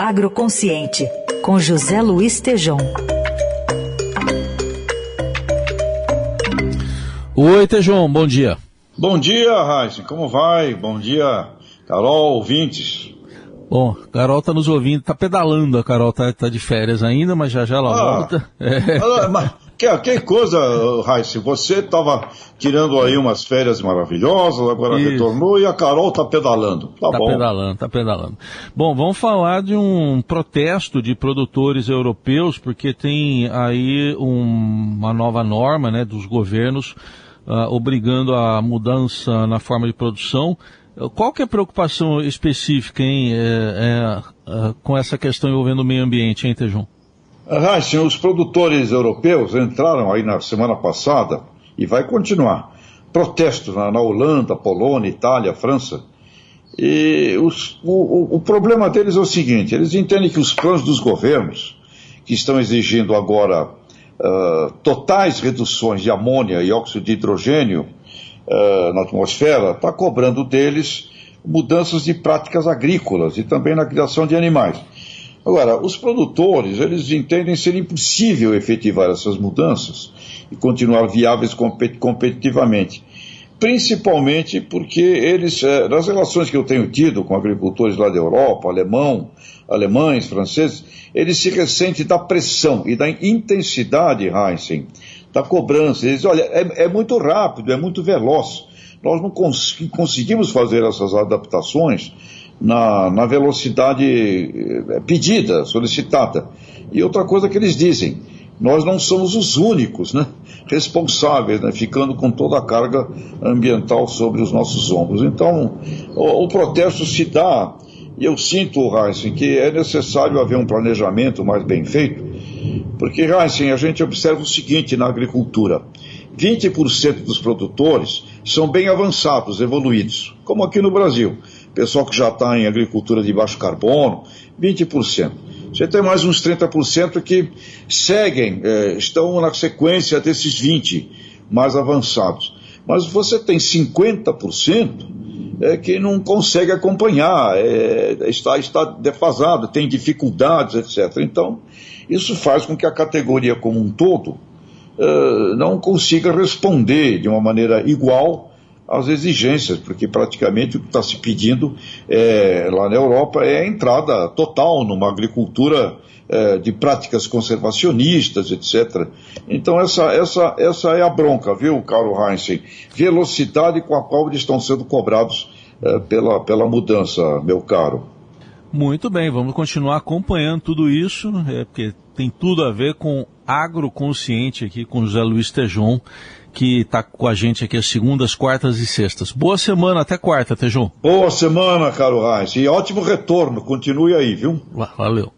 Agroconsciente, com José Luiz Tejom. Oi, Tejom, bom dia. Bom dia, Raíssa, como vai? Bom dia, Carol, ouvintes. Bom, Carol tá nos ouvindo, tá pedalando, a Carol tá, tá de férias ainda, mas já já ela ah, volta. É. Mas, que, que coisa, Raíssa, você estava tirando aí umas férias maravilhosas, agora Isso. retornou e a Carol tá pedalando. Tá, tá bom. pedalando, tá pedalando. Bom, vamos falar de um protesto de produtores europeus, porque tem aí um, uma nova norma, né, dos governos uh, obrigando a mudança na forma de produção. Qual que é a preocupação específica hein, é, é, com essa questão envolvendo o meio ambiente, hein, Tejum? Raíssen, os produtores europeus entraram aí na semana passada e vai continuar. Protestos na, na Holanda, Polônia, Itália, França. E os, o, o, problema deles é o seguinte: eles entendem que os planos dos governos, que estão exigindo agora uh, totais reduções de amônia e óxido de hidrogênio uh, na atmosfera, está cobrando deles mudanças de práticas agrícolas e também na criação de animais. Agora, os produtores, eles entendem ser impossível efetivar essas mudanças e continuar viáveis competitivamente. Principalmente porque eles, eh, nas relações que eu tenho tido com agricultores lá da Europa, alemão, alemães, franceses, eles se ressentem da pressão e da intensidade, Heinzen, da cobrança. Eles dizem, olha, é, é muito rápido, é muito veloz. Nós não cons conseguimos fazer essas adaptações na, na velocidade eh, pedida, solicitada. E outra coisa que eles dizem, nós não somos os únicos né, responsáveis, né, ficando com toda a carga ambiental sobre os nossos ombros. Então, o, o protesto se dá, e eu sinto, Heisen, que é necessário haver um planejamento mais bem feito, porque, Heisen, a gente observa o seguinte na agricultura: 20% dos produtores são bem avançados, evoluídos, como aqui no Brasil pessoal que já está em agricultura de baixo carbono, 20%. Você tem mais uns 30% que seguem, é, estão na sequência desses 20% mais avançados. Mas você tem 50% é, que não consegue acompanhar, é, está, está defasado, tem dificuldades, etc. Então, isso faz com que a categoria como um todo é, não consiga responder de uma maneira igual as exigências, porque praticamente o que está se pedindo é, lá na Europa é a entrada total numa agricultura é, de práticas conservacionistas, etc. Então essa, essa, essa é a bronca, viu, Carl Heinz? Velocidade com a qual eles estão sendo cobrados é, pela, pela mudança, meu caro. Muito bem, vamos continuar acompanhando tudo isso, é, porque tem tudo a ver com agroconsciente aqui com José Luiz Tejon que está com a gente aqui às segundas, quartas e sextas. Boa semana, até quarta, Tejão. Boa semana, caro Reis. E ótimo retorno, continue aí, viu? Valeu.